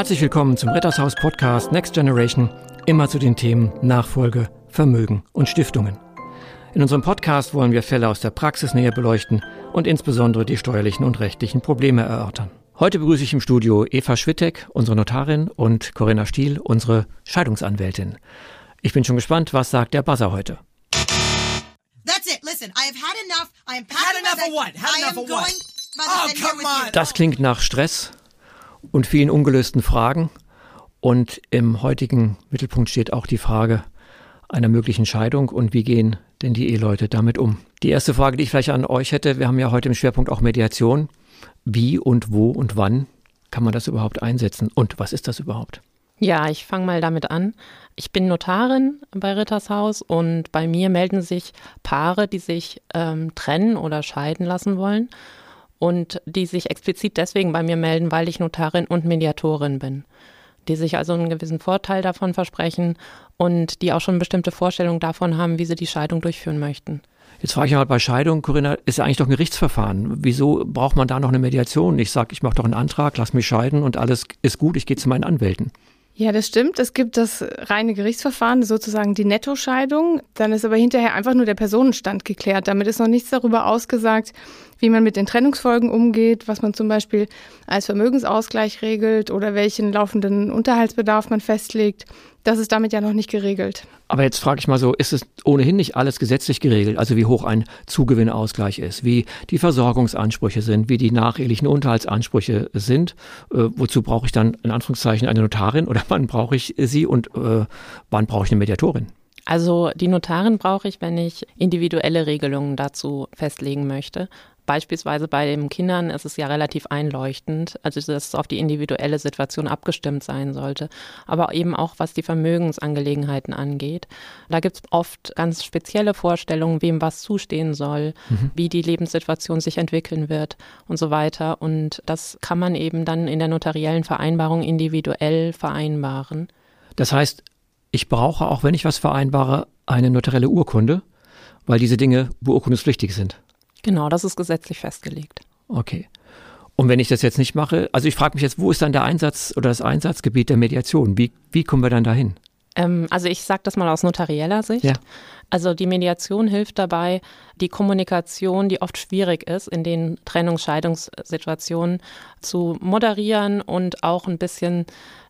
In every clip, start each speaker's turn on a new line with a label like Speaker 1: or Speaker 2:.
Speaker 1: Herzlich willkommen zum Rittershaus Podcast Next Generation, immer zu den Themen Nachfolge, Vermögen und Stiftungen. In unserem Podcast wollen wir Fälle aus der Praxis näher beleuchten und insbesondere die steuerlichen und rechtlichen Probleme erörtern. Heute begrüße ich im Studio Eva Schwittek, unsere Notarin, und Corinna Stiel, unsere Scheidungsanwältin. Ich bin schon gespannt, was sagt der Buzzer heute? Das klingt nach Stress und vielen ungelösten Fragen. Und im heutigen Mittelpunkt steht auch die Frage einer möglichen Scheidung und wie gehen denn die Eheleute damit um? Die erste Frage, die ich vielleicht an euch hätte, wir haben ja heute im Schwerpunkt auch Mediation. Wie und wo und wann kann man das überhaupt einsetzen? Und was ist das überhaupt?
Speaker 2: Ja, ich fange mal damit an. Ich bin Notarin bei Rittershaus und bei mir melden sich Paare, die sich ähm, trennen oder scheiden lassen wollen und die sich explizit deswegen bei mir melden, weil ich Notarin und Mediatorin bin. Die sich also einen gewissen Vorteil davon versprechen und die auch schon bestimmte Vorstellungen davon haben, wie sie die Scheidung durchführen möchten.
Speaker 1: Jetzt frage ich mal bei Scheidung, Corinna, ist ja eigentlich doch ein Gerichtsverfahren. Wieso braucht man da noch eine Mediation? Ich sage, ich mache doch einen Antrag, lass mich scheiden und alles ist gut, ich gehe zu meinen Anwälten.
Speaker 3: Ja, das stimmt. Es gibt das reine Gerichtsverfahren, sozusagen die Nettoscheidung. Dann ist aber hinterher einfach nur der Personenstand geklärt. Damit ist noch nichts darüber ausgesagt, wie man mit den Trennungsfolgen umgeht, was man zum Beispiel als Vermögensausgleich regelt oder welchen laufenden Unterhaltsbedarf man festlegt. Das ist damit ja noch nicht geregelt.
Speaker 1: Aber jetzt frage ich mal so, ist es ohnehin nicht alles gesetzlich geregelt? Also wie hoch ein Zugewinnausgleich ist, wie die Versorgungsansprüche sind, wie die nachehelichen Unterhaltsansprüche sind? Äh, wozu brauche ich dann in Anführungszeichen eine Notarin oder wann brauche ich sie und äh, wann brauche ich eine Mediatorin?
Speaker 2: Also die Notarin brauche ich, wenn ich individuelle Regelungen dazu festlegen möchte. Beispielsweise bei den Kindern ist es ja relativ einleuchtend, also dass es auf die individuelle Situation abgestimmt sein sollte, aber eben auch was die Vermögensangelegenheiten angeht. Da gibt es oft ganz spezielle Vorstellungen, wem was zustehen soll, mhm. wie die Lebenssituation sich entwickeln wird und so weiter. Und das kann man eben dann in der notariellen Vereinbarung individuell vereinbaren.
Speaker 1: Das heißt, ich brauche, auch wenn ich was vereinbare, eine notarielle Urkunde, weil diese Dinge beurkundungspflichtig sind.
Speaker 2: Genau, das ist gesetzlich festgelegt.
Speaker 1: Okay. Und wenn ich das jetzt nicht mache, also ich frage mich jetzt, wo ist dann der Einsatz oder das Einsatzgebiet der Mediation? Wie, wie kommen wir dann dahin?
Speaker 2: Ähm, also ich sage das mal aus notarieller Sicht. Ja. Also die Mediation hilft dabei, die Kommunikation, die oft schwierig ist, in den Trennungsscheidungssituationen zu moderieren und auch ein bisschen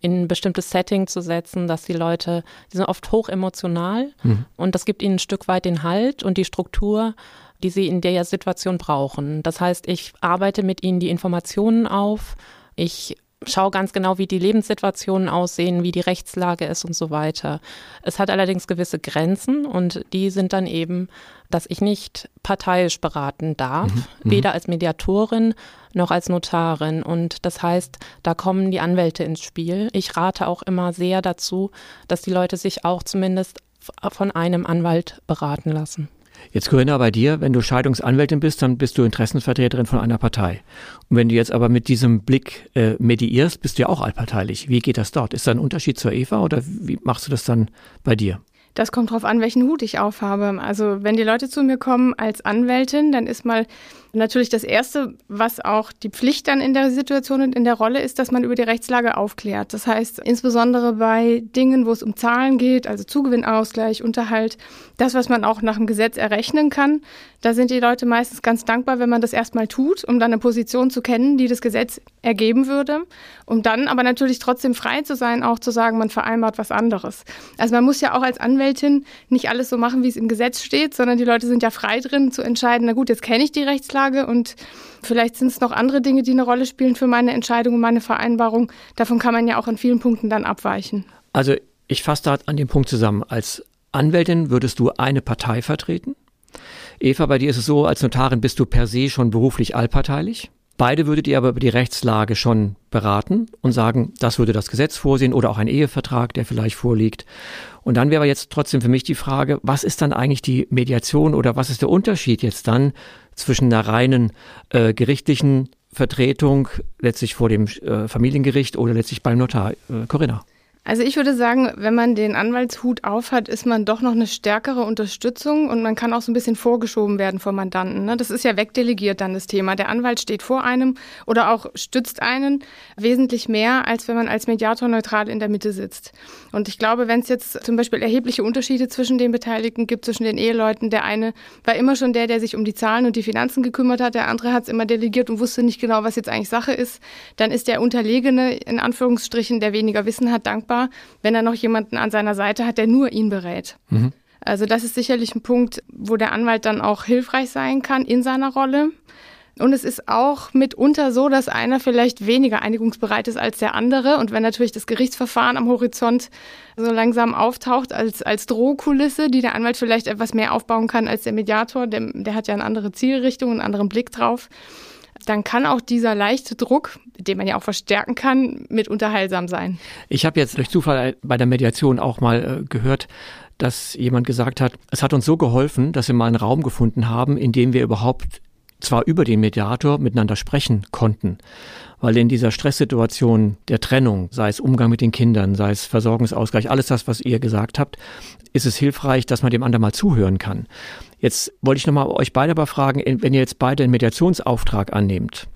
Speaker 2: in ein bestimmtes Setting zu setzen, dass die Leute, die sind oft hoch emotional mhm. und das gibt ihnen ein Stück weit den Halt und die Struktur, die sie in der Situation brauchen. Das heißt, ich arbeite mit ihnen die Informationen auf, ich schaue ganz genau, wie die Lebenssituationen aussehen, wie die Rechtslage ist und so weiter. Es hat allerdings gewisse Grenzen und die sind dann eben, dass ich nicht parteiisch beraten darf, mhm. mhm. weder als Mediatorin noch als Notarin. Und das heißt, da kommen die Anwälte ins Spiel. Ich rate auch immer sehr dazu, dass die Leute sich auch zumindest von einem Anwalt beraten lassen.
Speaker 1: Jetzt Corinna, bei dir, wenn du Scheidungsanwältin bist, dann bist du Interessenvertreterin von einer Partei. Und wenn du jetzt aber mit diesem Blick äh, mediierst, bist du ja auch allparteilich. Wie geht das dort? Ist da ein Unterschied zur Eva oder wie machst du das dann bei dir?
Speaker 3: Das kommt darauf an, welchen Hut ich aufhabe. Also wenn die Leute zu mir kommen als Anwältin, dann ist mal natürlich das Erste, was auch die Pflicht dann in der Situation und in der Rolle ist, dass man über die Rechtslage aufklärt. Das heißt, insbesondere bei Dingen, wo es um Zahlen geht, also Zugewinnausgleich, Unterhalt, das, was man auch nach dem Gesetz errechnen kann, da sind die Leute meistens ganz dankbar, wenn man das erstmal tut, um dann eine Position zu kennen, die das Gesetz ergeben würde, um dann aber natürlich trotzdem frei zu sein, auch zu sagen, man vereinbart was anderes. Also man muss ja auch als Anwältin nicht alles so machen, wie es im Gesetz steht, sondern die Leute sind ja frei drin zu entscheiden, na gut, jetzt kenne ich die Rechtslage und vielleicht sind es noch andere Dinge, die eine Rolle spielen für meine Entscheidung und meine Vereinbarung. Davon kann man ja auch in vielen Punkten dann abweichen.
Speaker 1: Also ich fasse da an dem Punkt zusammen. Als Anwältin würdest du eine Partei vertreten? Eva, bei dir ist es so, als Notarin bist du per se schon beruflich allparteilich. Beide würdet ihr aber über die Rechtslage schon beraten und sagen, das würde das Gesetz vorsehen oder auch ein Ehevertrag, der vielleicht vorliegt. Und dann wäre jetzt trotzdem für mich die Frage, was ist dann eigentlich die Mediation oder was ist der Unterschied jetzt dann zwischen einer reinen äh, gerichtlichen Vertretung letztlich vor dem äh, Familiengericht oder letztlich beim Notar? Äh, Corinna.
Speaker 3: Also ich würde sagen, wenn man den Anwaltshut aufhat, ist man doch noch eine stärkere Unterstützung und man kann auch so ein bisschen vorgeschoben werden vom Mandanten. Ne? Das ist ja wegdelegiert dann das Thema. Der Anwalt steht vor einem oder auch stützt einen wesentlich mehr, als wenn man als Mediator neutral in der Mitte sitzt. Und ich glaube, wenn es jetzt zum Beispiel erhebliche Unterschiede zwischen den Beteiligten gibt, zwischen den Eheleuten, der eine war immer schon der, der sich um die Zahlen und die Finanzen gekümmert hat, der andere hat es immer delegiert und wusste nicht genau, was jetzt eigentlich Sache ist, dann ist der Unterlegene in Anführungsstrichen, der weniger Wissen hat, dankbar dankbar, wenn er noch jemanden an seiner Seite hat, der nur ihn berät. Mhm. Also das ist sicherlich ein Punkt, wo der Anwalt dann auch hilfreich sein kann in seiner Rolle. Und es ist auch mitunter so, dass einer vielleicht weniger einigungsbereit ist als der andere. Und wenn natürlich das Gerichtsverfahren am Horizont so langsam auftaucht als, als Drohkulisse, die der Anwalt vielleicht etwas mehr aufbauen kann als der Mediator, der, der hat ja eine andere Zielrichtung, einen anderen Blick drauf, dann kann auch dieser leichte Druck, den man ja auch verstärken kann, mitunter heilsam sein.
Speaker 1: Ich habe jetzt durch Zufall bei der Mediation auch mal äh, gehört, dass jemand gesagt hat, es hat uns so geholfen, dass wir mal einen Raum gefunden haben, in dem wir überhaupt zwar über den Mediator miteinander sprechen konnten, weil in dieser Stresssituation der Trennung, sei es Umgang mit den Kindern, sei es Versorgungsausgleich, alles das, was ihr gesagt habt, ist es hilfreich, dass man dem anderen mal zuhören kann. Jetzt wollte ich nochmal euch beide aber fragen, wenn ihr jetzt beide einen Mediationsauftrag annehmt,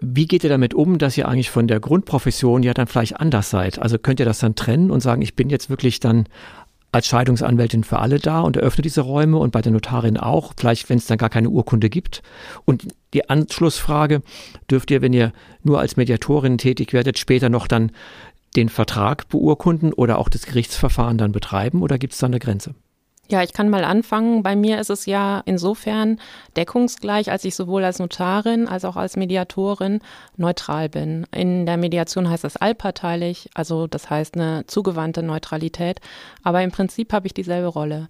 Speaker 1: wie geht ihr damit um, dass ihr eigentlich von der Grundprofession ja dann vielleicht anders seid? Also könnt ihr das dann trennen und sagen, ich bin jetzt wirklich dann als Scheidungsanwältin für alle da und eröffne diese Räume und bei der Notarin auch, vielleicht wenn es dann gar keine Urkunde gibt. Und die Anschlussfrage, dürft ihr, wenn ihr nur als Mediatorin tätig werdet, später noch dann den Vertrag beurkunden oder auch das Gerichtsverfahren dann betreiben oder gibt es da eine Grenze?
Speaker 2: Ja, ich kann mal anfangen. Bei mir ist es ja insofern deckungsgleich, als ich sowohl als Notarin als auch als Mediatorin neutral bin. In der Mediation heißt das allparteilich, also das heißt eine zugewandte Neutralität. Aber im Prinzip habe ich dieselbe Rolle.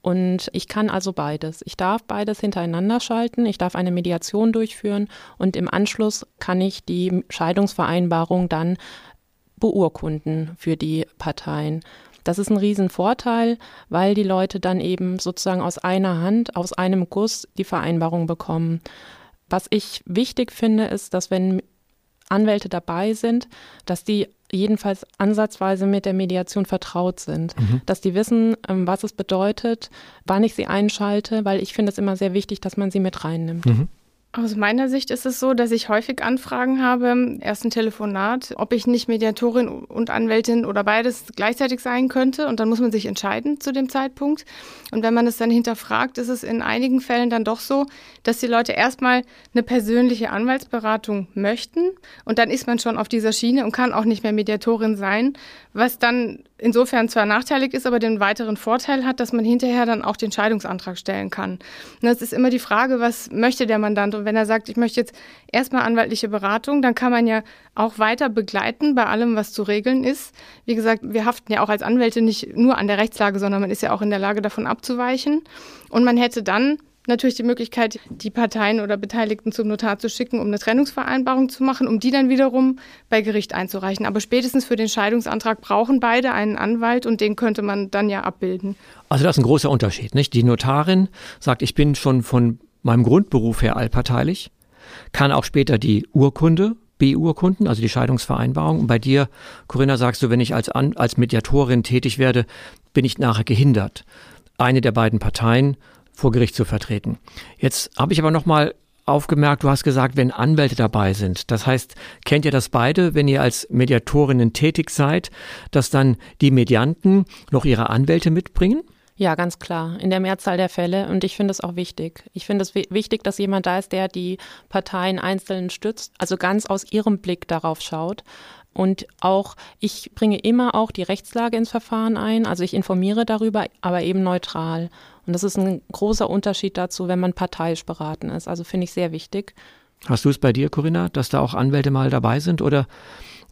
Speaker 2: Und ich kann also beides. Ich darf beides hintereinander schalten. Ich darf eine Mediation durchführen und im Anschluss kann ich die Scheidungsvereinbarung dann beurkunden für die Parteien. Das ist ein Riesenvorteil, weil die Leute dann eben sozusagen aus einer Hand, aus einem Guss die Vereinbarung bekommen. Was ich wichtig finde, ist, dass wenn Anwälte dabei sind, dass die jedenfalls ansatzweise mit der Mediation vertraut sind, mhm. dass die wissen, ähm, was es bedeutet, wann ich sie einschalte, weil ich finde es immer sehr wichtig, dass man sie mit reinnimmt. Mhm.
Speaker 3: Aus meiner Sicht ist es so, dass ich häufig Anfragen habe, erst ein Telefonat, ob ich nicht Mediatorin und Anwältin oder beides gleichzeitig sein könnte. Und dann muss man sich entscheiden zu dem Zeitpunkt. Und wenn man es dann hinterfragt, ist es in einigen Fällen dann doch so, dass die Leute erstmal eine persönliche Anwaltsberatung möchten. Und dann ist man schon auf dieser Schiene und kann auch nicht mehr Mediatorin sein, was dann insofern zwar nachteilig ist, aber den weiteren Vorteil hat, dass man hinterher dann auch den Scheidungsantrag stellen kann. Und das ist immer die Frage, was möchte der Mandant? Wenn er sagt, ich möchte jetzt erstmal anwaltliche Beratung, dann kann man ja auch weiter begleiten bei allem, was zu regeln ist. Wie gesagt, wir haften ja auch als Anwälte nicht nur an der Rechtslage, sondern man ist ja auch in der Lage, davon abzuweichen. Und man hätte dann natürlich die Möglichkeit, die Parteien oder Beteiligten zum Notar zu schicken, um eine Trennungsvereinbarung zu machen, um die dann wiederum bei Gericht einzureichen. Aber spätestens für den Scheidungsantrag brauchen beide einen Anwalt und den könnte man dann ja abbilden.
Speaker 1: Also das ist ein großer Unterschied, nicht? Die Notarin sagt, ich bin schon von meinem Grundberuf her allparteilich, kann auch später die Urkunde beurkunden, also die Scheidungsvereinbarung. Und bei dir, Corinna, sagst du, wenn ich als, An als Mediatorin tätig werde, bin ich nachher gehindert. Eine der beiden Parteien vor Gericht zu vertreten. Jetzt habe ich aber noch mal aufgemerkt, du hast gesagt, wenn Anwälte dabei sind. Das heißt, kennt ihr das beide, wenn ihr als Mediatorinnen tätig seid, dass dann die Medianten noch ihre Anwälte mitbringen?
Speaker 2: Ja, ganz klar, in der Mehrzahl der Fälle. Und ich finde es auch wichtig. Ich finde es wichtig, dass jemand da ist, der die Parteien einzeln stützt, also ganz aus ihrem Blick darauf schaut. Und auch, ich bringe immer auch die Rechtslage ins Verfahren ein, also ich informiere darüber, aber eben neutral. Und das ist ein großer Unterschied dazu, wenn man parteiisch beraten ist. Also finde ich sehr wichtig.
Speaker 1: Hast du es bei dir, Corinna, dass da auch Anwälte mal dabei sind oder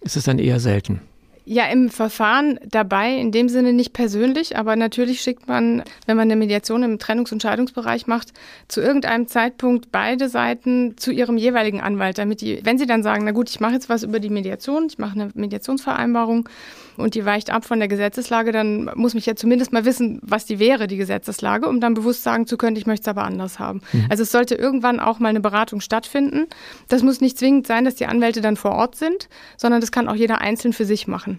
Speaker 1: ist es dann eher selten?
Speaker 3: Ja, im Verfahren dabei, in dem Sinne nicht persönlich, aber natürlich schickt man, wenn man eine Mediation im Trennungs- und Scheidungsbereich macht, zu irgendeinem Zeitpunkt beide Seiten zu ihrem jeweiligen Anwalt, damit die, wenn sie dann sagen, na gut, ich mache jetzt was über die Mediation, ich mache eine Mediationsvereinbarung und die weicht ab von der Gesetzeslage, dann muss mich ja zumindest mal wissen, was die wäre, die Gesetzeslage, um dann bewusst sagen zu können, ich möchte es aber anders haben. Mhm. Also es sollte irgendwann auch mal eine Beratung stattfinden. Das muss nicht zwingend sein, dass die Anwälte dann vor Ort sind, sondern das kann auch jeder einzeln für sich machen.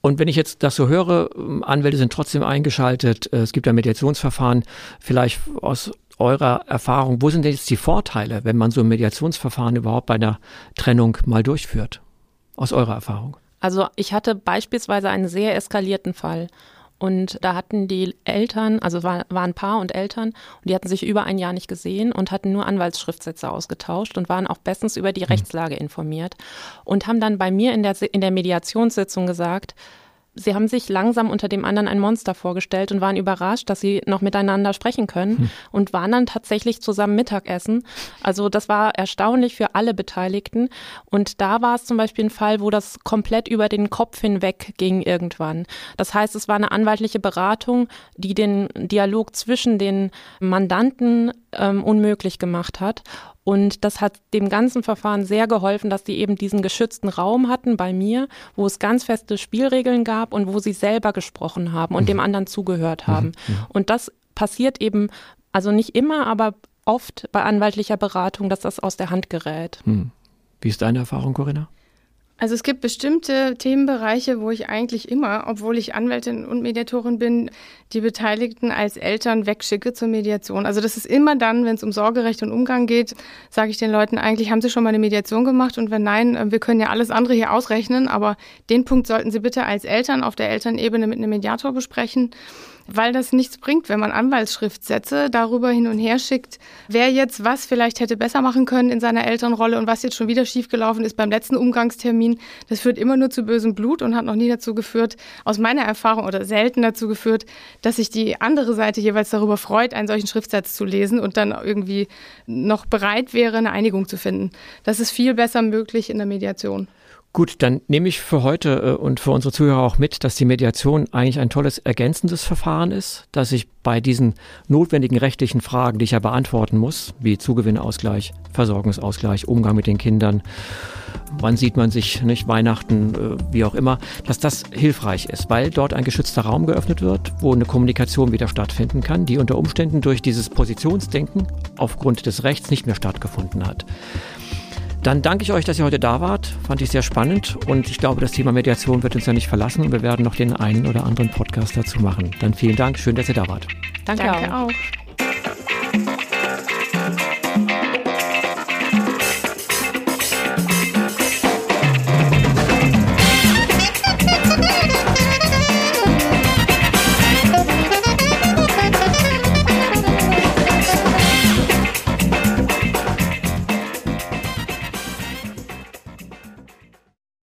Speaker 1: Und wenn ich jetzt das so höre, ähm, Anwälte sind trotzdem eingeschaltet, äh, es gibt ein Mediationsverfahren, vielleicht aus eurer Erfahrung, wo sind denn jetzt die Vorteile, wenn man so ein Mediationsverfahren überhaupt bei einer Trennung mal durchführt? Aus eurer Erfahrung?
Speaker 2: Also ich hatte beispielsweise einen sehr eskalierten Fall. Und da hatten die Eltern, also war, waren Paar und Eltern, und die hatten sich über ein Jahr nicht gesehen und hatten nur Anwaltsschriftsätze ausgetauscht und waren auch bestens über die hm. Rechtslage informiert und haben dann bei mir in der, in der Mediationssitzung gesagt, sie haben sich langsam unter dem anderen ein Monster vorgestellt und waren überrascht, dass sie noch miteinander sprechen können hm. und waren dann tatsächlich zusammen Mittagessen. Also das war erstaunlich für alle Beteiligten. Und da war es zum Beispiel ein Fall, wo das komplett über den Kopf hinweg ging irgendwann. Das heißt, es war eine anwaltliche Beratung, die den Dialog zwischen den Mandanten ähm, unmöglich gemacht hat. Und das hat dem ganzen Verfahren sehr geholfen, dass die eben diesen geschützten Raum hatten bei mir, wo es ganz feste Spielregeln gab und wo sie selber gesprochen haben und mhm. dem anderen zugehört haben. Mhm. Und das passiert eben, also nicht immer, aber oft bei anwaltlicher Beratung, dass das aus der Hand gerät. Mhm.
Speaker 1: Wie ist deine Erfahrung, Corinna?
Speaker 3: Also es gibt bestimmte Themenbereiche, wo ich eigentlich immer, obwohl ich Anwältin und Mediatorin bin, die Beteiligten als Eltern wegschicke zur Mediation. Also das ist immer dann, wenn es um Sorgerecht und Umgang geht, sage ich den Leuten eigentlich, haben Sie schon mal eine Mediation gemacht? Und wenn nein, äh, wir können ja alles andere hier ausrechnen, aber den Punkt sollten Sie bitte als Eltern auf der Elternebene mit einem Mediator besprechen weil das nichts bringt, wenn man Anwaltsschriftsätze darüber hin und her schickt, wer jetzt was vielleicht hätte besser machen können in seiner Elternrolle und was jetzt schon wieder schiefgelaufen ist beim letzten Umgangstermin. Das führt immer nur zu bösem Blut und hat noch nie dazu geführt, aus meiner Erfahrung oder selten dazu geführt, dass sich die andere Seite jeweils darüber freut, einen solchen Schriftsatz zu lesen und dann irgendwie noch bereit wäre, eine Einigung zu finden. Das ist viel besser möglich in der Mediation.
Speaker 1: Gut, dann nehme ich für heute äh, und für unsere Zuhörer auch mit, dass die Mediation eigentlich ein tolles ergänzendes Verfahren ist, dass ich bei diesen notwendigen rechtlichen Fragen, die ich ja beantworten muss, wie Zugewinnausgleich, Versorgungsausgleich, Umgang mit den Kindern, wann sieht man sich, nicht Weihnachten, äh, wie auch immer, dass das hilfreich ist, weil dort ein geschützter Raum geöffnet wird, wo eine Kommunikation wieder stattfinden kann, die unter Umständen durch dieses Positionsdenken aufgrund des Rechts nicht mehr stattgefunden hat. Dann danke ich euch, dass ihr heute da wart. Fand ich sehr spannend und ich glaube, das Thema Mediation wird uns ja nicht verlassen und wir werden noch den einen oder anderen Podcast dazu machen. Dann vielen Dank, schön, dass ihr da wart.
Speaker 2: Danke, danke auch. auch.